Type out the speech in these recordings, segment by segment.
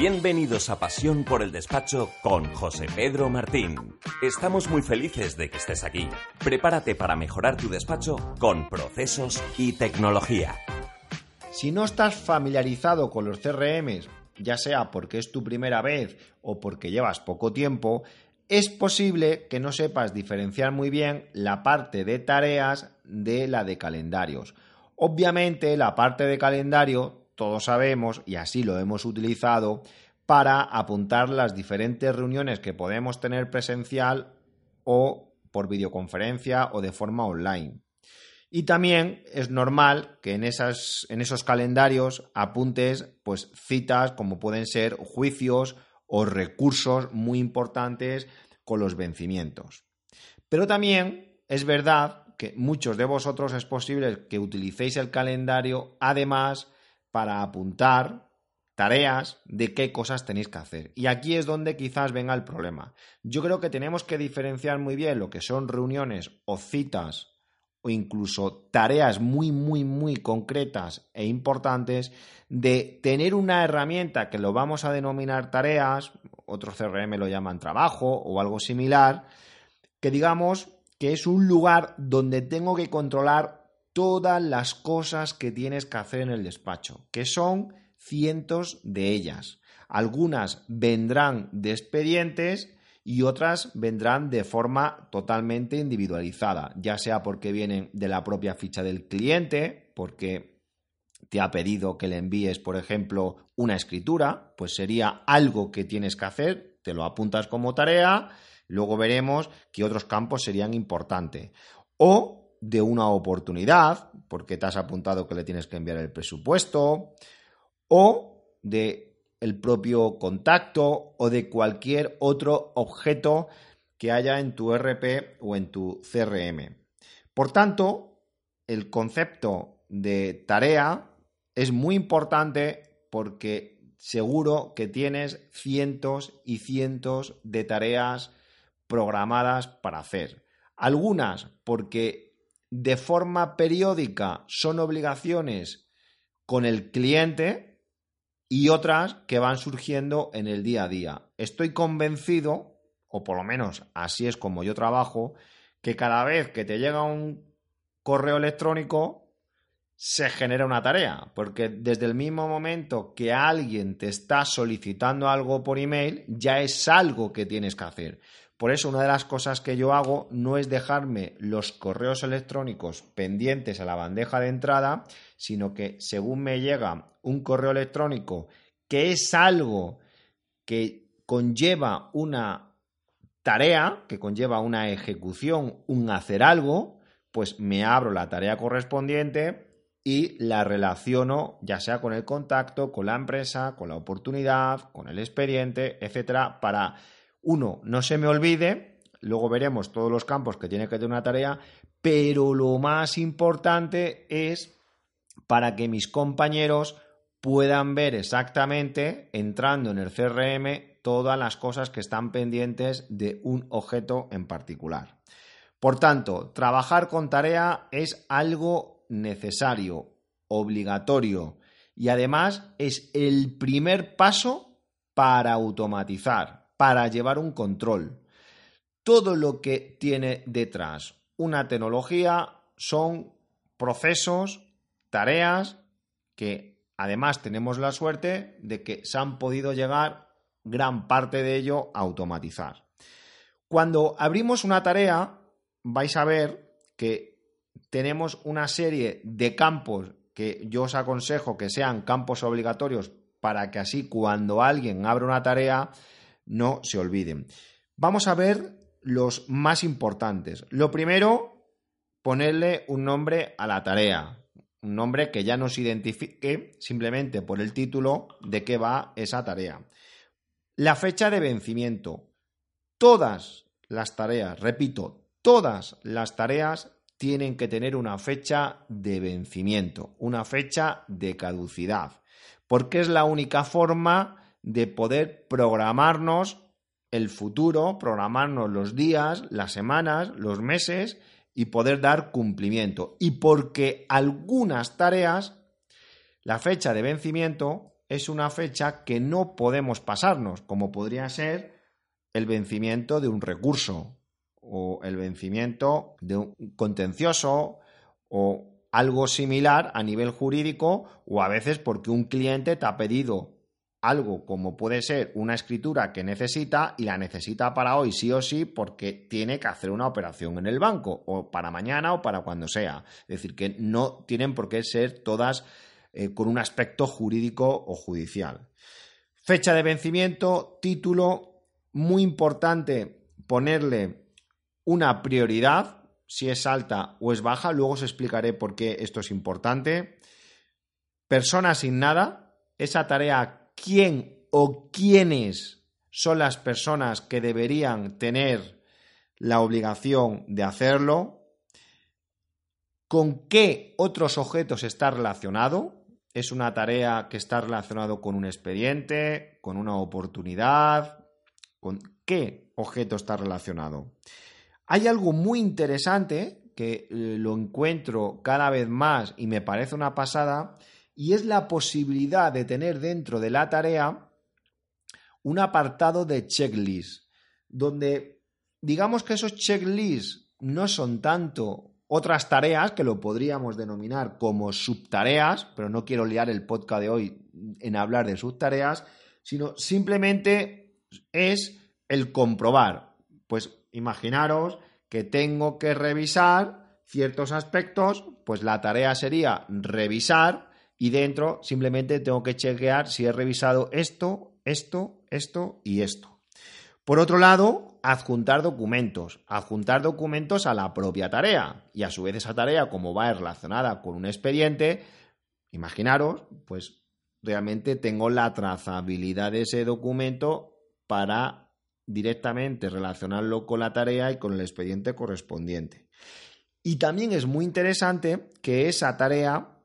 Bienvenidos a Pasión por el Despacho con José Pedro Martín. Estamos muy felices de que estés aquí. Prepárate para mejorar tu despacho con procesos y tecnología. Si no estás familiarizado con los CRMs, ya sea porque es tu primera vez o porque llevas poco tiempo, es posible que no sepas diferenciar muy bien la parte de tareas de la de calendarios. Obviamente la parte de calendario todos sabemos, y así lo hemos utilizado, para apuntar las diferentes reuniones que podemos tener presencial o por videoconferencia o de forma online. Y también es normal que en, esas, en esos calendarios apuntes pues, citas como pueden ser juicios o recursos muy importantes con los vencimientos. Pero también es verdad que muchos de vosotros es posible que utilicéis el calendario además para apuntar tareas de qué cosas tenéis que hacer. Y aquí es donde quizás venga el problema. Yo creo que tenemos que diferenciar muy bien lo que son reuniones o citas o incluso tareas muy, muy, muy concretas e importantes de tener una herramienta que lo vamos a denominar tareas, otros CRM lo llaman trabajo o algo similar, que digamos que es un lugar donde tengo que controlar todas las cosas que tienes que hacer en el despacho, que son cientos de ellas. Algunas vendrán de expedientes y otras vendrán de forma totalmente individualizada, ya sea porque vienen de la propia ficha del cliente, porque te ha pedido que le envíes, por ejemplo, una escritura, pues sería algo que tienes que hacer, te lo apuntas como tarea, luego veremos qué otros campos serían importantes. O de una oportunidad, porque te has apuntado que le tienes que enviar el presupuesto, o de el propio contacto o de cualquier otro objeto que haya en tu RP o en tu CRM. Por tanto, el concepto de tarea es muy importante porque seguro que tienes cientos y cientos de tareas programadas para hacer. Algunas porque de forma periódica son obligaciones con el cliente y otras que van surgiendo en el día a día. Estoy convencido, o por lo menos así es como yo trabajo, que cada vez que te llega un correo electrónico se genera una tarea, porque desde el mismo momento que alguien te está solicitando algo por email, ya es algo que tienes que hacer. Por eso una de las cosas que yo hago no es dejarme los correos electrónicos pendientes a la bandeja de entrada, sino que según me llega un correo electrónico que es algo que conlleva una tarea, que conlleva una ejecución, un hacer algo, pues me abro la tarea correspondiente y la relaciono ya sea con el contacto, con la empresa, con la oportunidad, con el expediente, etcétera, para uno, no se me olvide, luego veremos todos los campos que tiene que tener una tarea, pero lo más importante es para que mis compañeros puedan ver exactamente, entrando en el CRM, todas las cosas que están pendientes de un objeto en particular. Por tanto, trabajar con tarea es algo necesario, obligatorio y además es el primer paso para automatizar para llevar un control. Todo lo que tiene detrás una tecnología son procesos, tareas que además tenemos la suerte de que se han podido llegar gran parte de ello a automatizar. Cuando abrimos una tarea, vais a ver que tenemos una serie de campos que yo os aconsejo que sean campos obligatorios para que así cuando alguien abre una tarea no se olviden. Vamos a ver los más importantes. Lo primero, ponerle un nombre a la tarea, un nombre que ya nos identifique simplemente por el título de qué va esa tarea. La fecha de vencimiento. Todas las tareas, repito, todas las tareas tienen que tener una fecha de vencimiento, una fecha de caducidad, porque es la única forma de poder programarnos el futuro, programarnos los días, las semanas, los meses y poder dar cumplimiento. Y porque algunas tareas, la fecha de vencimiento es una fecha que no podemos pasarnos, como podría ser el vencimiento de un recurso o el vencimiento de un contencioso o algo similar a nivel jurídico o a veces porque un cliente te ha pedido algo como puede ser una escritura que necesita y la necesita para hoy sí o sí porque tiene que hacer una operación en el banco o para mañana o para cuando sea. Es decir, que no tienen por qué ser todas eh, con un aspecto jurídico o judicial. Fecha de vencimiento, título, muy importante ponerle una prioridad, si es alta o es baja, luego os explicaré por qué esto es importante. Persona asignada, esa tarea quién o quiénes son las personas que deberían tener la obligación de hacerlo, con qué otros objetos está relacionado, es una tarea que está relacionado con un expediente, con una oportunidad, con qué objeto está relacionado. Hay algo muy interesante que eh, lo encuentro cada vez más y me parece una pasada, y es la posibilidad de tener dentro de la tarea un apartado de checklist, donde digamos que esos checklists no son tanto otras tareas que lo podríamos denominar como subtareas, pero no quiero liar el podcast de hoy en hablar de subtareas, sino simplemente es el comprobar. Pues imaginaros que tengo que revisar ciertos aspectos, pues la tarea sería revisar y dentro simplemente tengo que chequear si he revisado esto, esto, esto y esto. Por otro lado, adjuntar documentos. Adjuntar documentos a la propia tarea. Y a su vez esa tarea, como va relacionada con un expediente, imaginaros, pues realmente tengo la trazabilidad de ese documento para directamente relacionarlo con la tarea y con el expediente correspondiente. Y también es muy interesante que esa tarea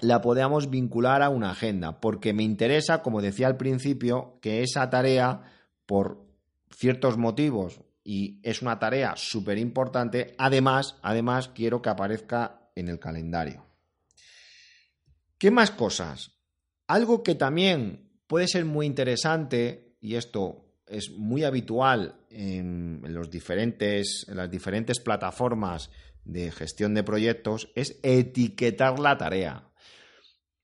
la podamos vincular a una agenda, porque me interesa, como decía al principio, que esa tarea, por ciertos motivos, y es una tarea súper importante, además, además quiero que aparezca en el calendario. ¿Qué más cosas? Algo que también puede ser muy interesante, y esto es muy habitual en, los diferentes, en las diferentes plataformas de gestión de proyectos, es etiquetar la tarea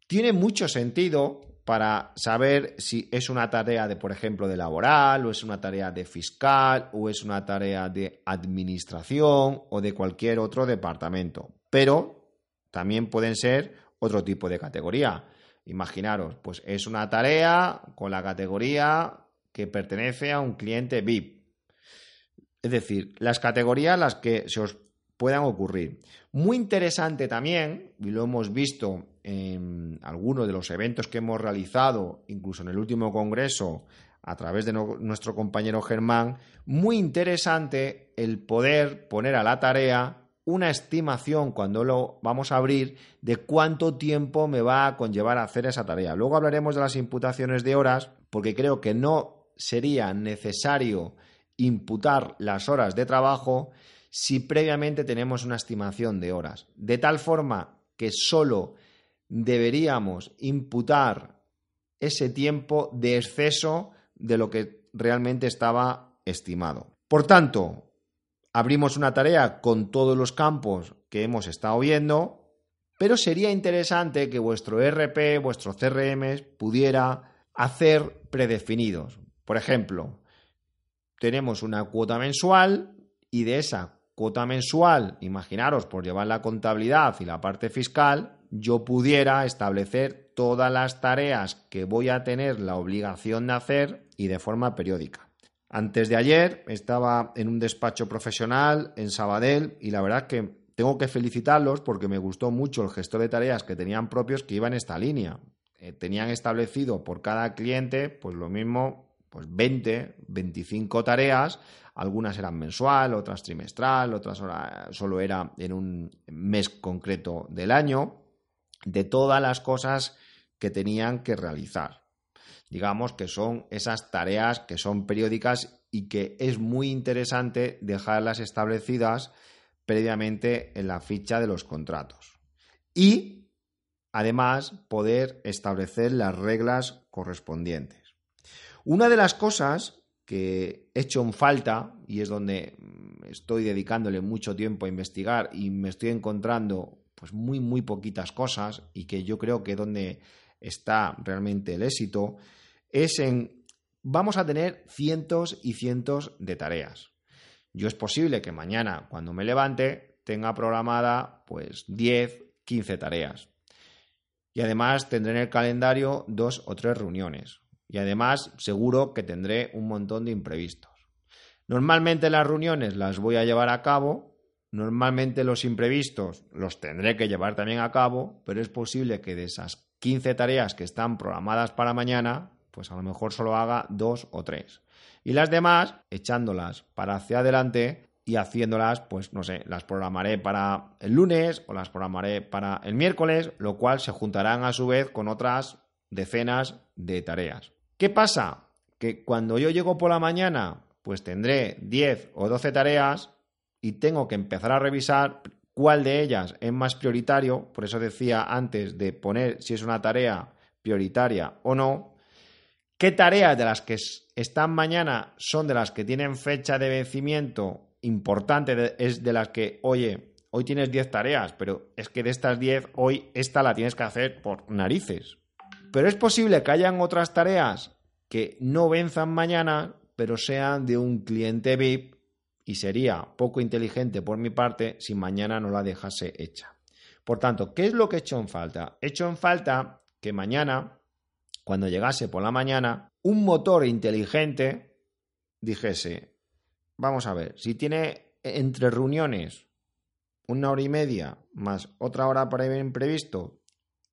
tiene mucho sentido para saber si es una tarea de, por ejemplo, de laboral, o es una tarea de fiscal, o es una tarea de administración, o de cualquier otro departamento. Pero también pueden ser otro tipo de categoría. Imaginaros, pues es una tarea con la categoría que pertenece a un cliente VIP. Es decir, las categorías las que se os puedan ocurrir. Muy interesante también, y lo hemos visto en algunos de los eventos que hemos realizado, incluso en el último congreso, a través de nuestro compañero Germán, muy interesante el poder poner a la tarea una estimación cuando lo vamos a abrir de cuánto tiempo me va a conllevar hacer esa tarea. Luego hablaremos de las imputaciones de horas, porque creo que no sería necesario imputar las horas de trabajo si previamente tenemos una estimación de horas. De tal forma que solo deberíamos imputar ese tiempo de exceso de lo que realmente estaba estimado. Por tanto, abrimos una tarea con todos los campos que hemos estado viendo, pero sería interesante que vuestro RP, vuestro CRM pudiera hacer predefinidos. Por ejemplo, tenemos una cuota mensual y de esa cuota mensual, imaginaros, por llevar la contabilidad y la parte fiscal, yo pudiera establecer todas las tareas que voy a tener la obligación de hacer y de forma periódica. Antes de ayer estaba en un despacho profesional en Sabadell y la verdad que tengo que felicitarlos porque me gustó mucho el gestor de tareas que tenían propios que iban en esta línea. Eh, tenían establecido por cada cliente pues lo mismo, pues 20, 25 tareas algunas eran mensual, otras trimestral, otras solo era en un mes concreto del año, de todas las cosas que tenían que realizar. Digamos que son esas tareas que son periódicas y que es muy interesante dejarlas establecidas previamente en la ficha de los contratos. Y además poder establecer las reglas correspondientes. Una de las cosas que he hecho en falta, y es donde mm, estoy dedicándole mucho tiempo a investigar y me estoy encontrando pues muy, muy poquitas cosas y que yo creo que donde está realmente el éxito, es en vamos a tener cientos y cientos de tareas. Yo es posible que mañana, cuando me levante, tenga programada pues 10, 15 tareas. Y además tendré en el calendario dos o tres reuniones. Y además seguro que tendré un montón de imprevistos. Normalmente las reuniones las voy a llevar a cabo. Normalmente los imprevistos los tendré que llevar también a cabo, pero es posible que de esas 15 tareas que están programadas para mañana, pues a lo mejor solo haga dos o tres. Y las demás, echándolas para hacia adelante y haciéndolas, pues no sé, las programaré para el lunes o las programaré para el miércoles, lo cual se juntarán a su vez con otras decenas de tareas. ¿Qué pasa? Que cuando yo llego por la mañana, pues tendré 10 o 12 tareas y tengo que empezar a revisar cuál de ellas es más prioritario, por eso decía antes de poner si es una tarea prioritaria o no, ¿Qué tareas de las que están mañana son de las que tienen fecha de vencimiento importante? es de las que, oye, hoy tienes 10 tareas, pero es que de estas 10, hoy esta la tienes que hacer por narices. Pero es posible que hayan otras tareas que no venzan mañana, pero sean de un cliente VIP y sería poco inteligente por mi parte si mañana no la dejase hecha. Por tanto, ¿qué es lo que he hecho en falta? He hecho en falta que mañana cuando llegase por la mañana, un motor inteligente dijese, vamos a ver, si tiene entre reuniones una hora y media más otra hora para imprevisto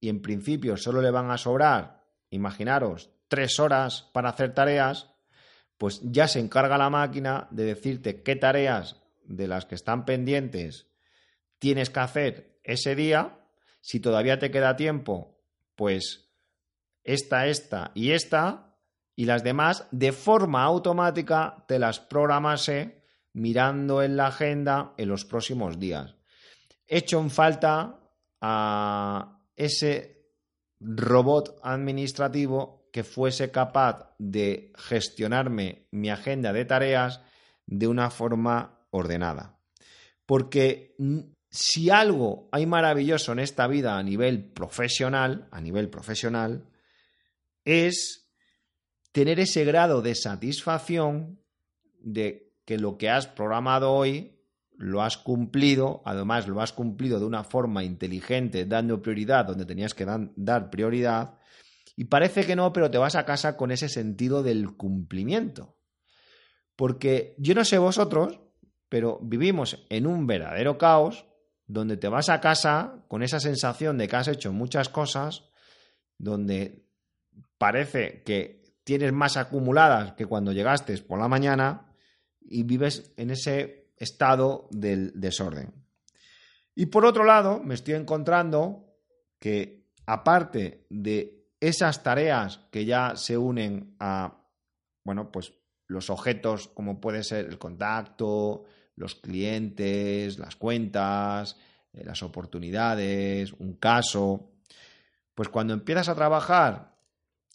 y en principio solo le van a sobrar, imaginaros, tres horas para hacer tareas, pues ya se encarga la máquina de decirte qué tareas de las que están pendientes tienes que hacer ese día. Si todavía te queda tiempo, pues esta, esta y esta, y las demás de forma automática te las programase mirando en la agenda en los próximos días. Hecho en falta a ese robot administrativo que fuese capaz de gestionarme mi agenda de tareas de una forma ordenada. Porque si algo hay maravilloso en esta vida a nivel profesional, a nivel profesional, es tener ese grado de satisfacción de que lo que has programado hoy lo has cumplido, además lo has cumplido de una forma inteligente, dando prioridad donde tenías que dar prioridad, y parece que no, pero te vas a casa con ese sentido del cumplimiento. Porque yo no sé vosotros, pero vivimos en un verdadero caos donde te vas a casa con esa sensación de que has hecho muchas cosas, donde parece que tienes más acumuladas que cuando llegaste por la mañana y vives en ese estado del desorden. Y por otro lado, me estoy encontrando que aparte de esas tareas que ya se unen a, bueno, pues los objetos como puede ser el contacto, los clientes, las cuentas, eh, las oportunidades, un caso, pues cuando empiezas a trabajar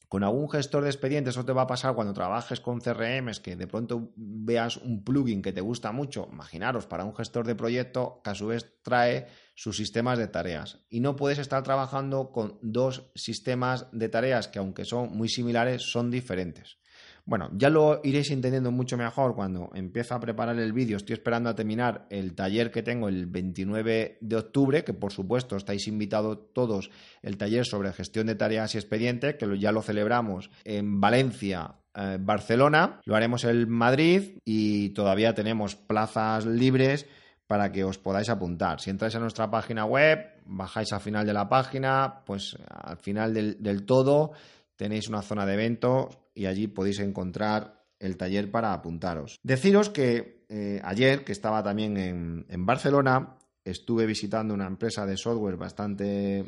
con algún gestor de expedientes, eso te va a pasar cuando trabajes con CRMs, que de pronto veas un plugin que te gusta mucho, imaginaros, para un gestor de proyecto que a su vez trae sus sistemas de tareas. Y no puedes estar trabajando con dos sistemas de tareas que aunque son muy similares, son diferentes. Bueno, ya lo iréis entendiendo mucho mejor cuando empiezo a preparar el vídeo. Estoy esperando a terminar el taller que tengo el 29 de octubre, que por supuesto estáis invitados todos, el taller sobre gestión de tareas y expediente, que ya lo celebramos en Valencia, eh, Barcelona, lo haremos en Madrid y todavía tenemos plazas libres para que os podáis apuntar. Si entráis a nuestra página web, bajáis al final de la página, pues al final del todo tenéis una zona de eventos y allí podéis encontrar el taller para apuntaros. Deciros que eh, ayer, que estaba también en, en Barcelona, estuve visitando una empresa de software bastante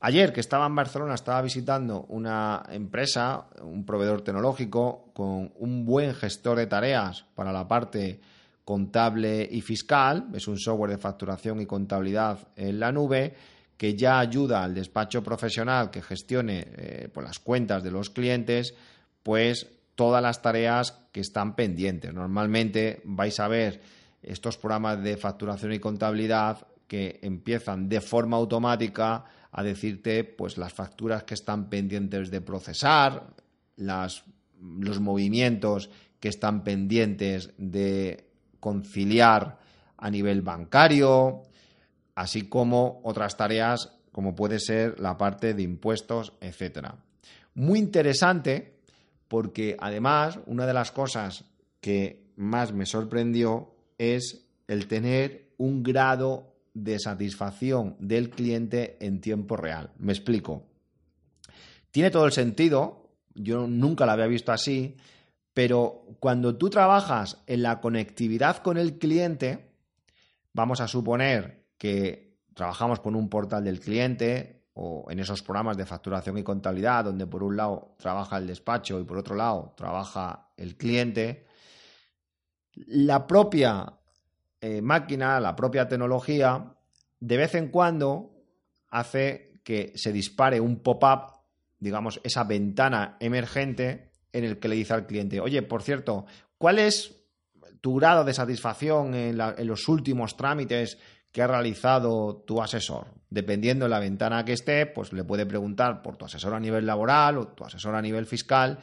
Ayer que estaba en Barcelona estaba visitando una empresa, un proveedor tecnológico con un buen gestor de tareas para la parte contable y fiscal. Es un software de facturación y contabilidad en la nube que ya ayuda al despacho profesional que gestione eh, pues las cuentas de los clientes, pues todas las tareas que están pendientes. Normalmente vais a ver estos programas de facturación y contabilidad que empiezan de forma automática a decirte pues las facturas que están pendientes de procesar, los movimientos que están pendientes de conciliar a nivel bancario, así como otras tareas como puede ser la parte de impuestos, etcétera. Muy interesante porque además una de las cosas que más me sorprendió es el tener un grado de satisfacción del cliente en tiempo real. Me explico. Tiene todo el sentido, yo nunca lo había visto así, pero cuando tú trabajas en la conectividad con el cliente, vamos a suponer que trabajamos con un portal del cliente o en esos programas de facturación y contabilidad, donde por un lado trabaja el despacho y por otro lado trabaja el cliente, la propia eh, máquina, la propia tecnología, de vez en cuando hace que se dispare un pop-up, digamos, esa ventana emergente en el que le dice al cliente, oye, por cierto, ¿cuál es tu grado de satisfacción en, en los últimos trámites que ha realizado tu asesor? Dependiendo de la ventana que esté, pues le puede preguntar por tu asesor a nivel laboral o tu asesor a nivel fiscal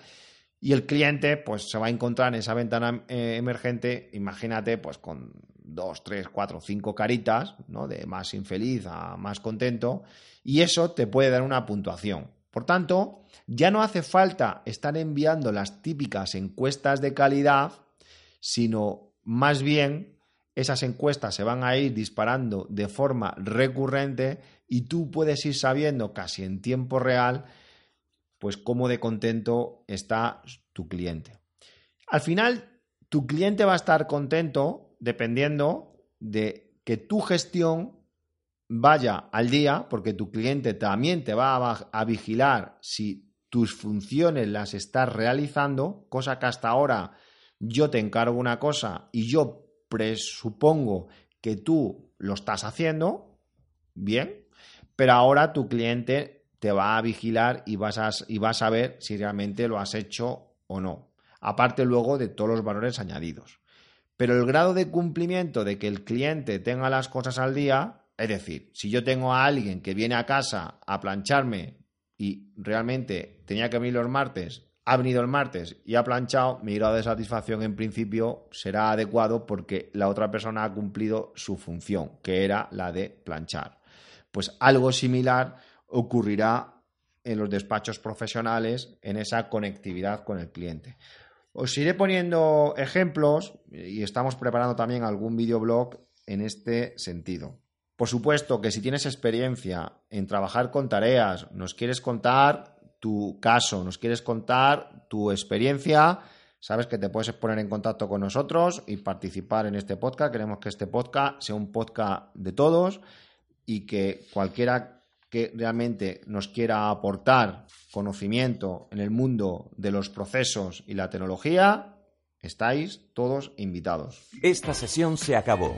y el cliente pues se va a encontrar en esa ventana eh, emergente, imagínate, pues con dos, tres, cuatro, cinco caritas, ¿no? De más infeliz a más contento, y eso te puede dar una puntuación. Por tanto, ya no hace falta estar enviando las típicas encuestas de calidad, sino más bien esas encuestas se van a ir disparando de forma recurrente y tú puedes ir sabiendo casi en tiempo real pues cómo de contento está tu cliente. Al final, tu cliente va a estar contento dependiendo de que tu gestión vaya al día, porque tu cliente también te va a, vigilar si tus funciones las estás realizando, cosa que hasta ahora yo te encargo una cosa y yo presupongo que tú lo estás haciendo, bien, pero ahora tu cliente te va a vigilar y vas a, y vas a ver si realmente lo has hecho o no. Aparte luego de todos los valores añadidos. Pero el grado de cumplimiento de que el cliente tenga las cosas al día, es decir, si yo tengo a alguien que viene a casa a plancharme y realmente tenía que venir los martes, ha venido el martes y ha planchado, mi grado de satisfacción en principio será adecuado porque la otra persona ha cumplido su función, que era la de planchar. Pues algo similar ocurrirá en los despachos profesionales en esa conectividad con el cliente. Os iré poniendo ejemplos y estamos preparando también algún videoblog en este sentido. Por supuesto que si tienes experiencia en trabajar con tareas, nos quieres contar tu caso, nos quieres contar tu experiencia, sabes que te puedes poner en contacto con nosotros y participar en este podcast. Queremos que este podcast sea un podcast de todos y que cualquiera que realmente nos quiera aportar conocimiento en el mundo de los procesos y la tecnología, estáis todos invitados. Esta sesión se acabó.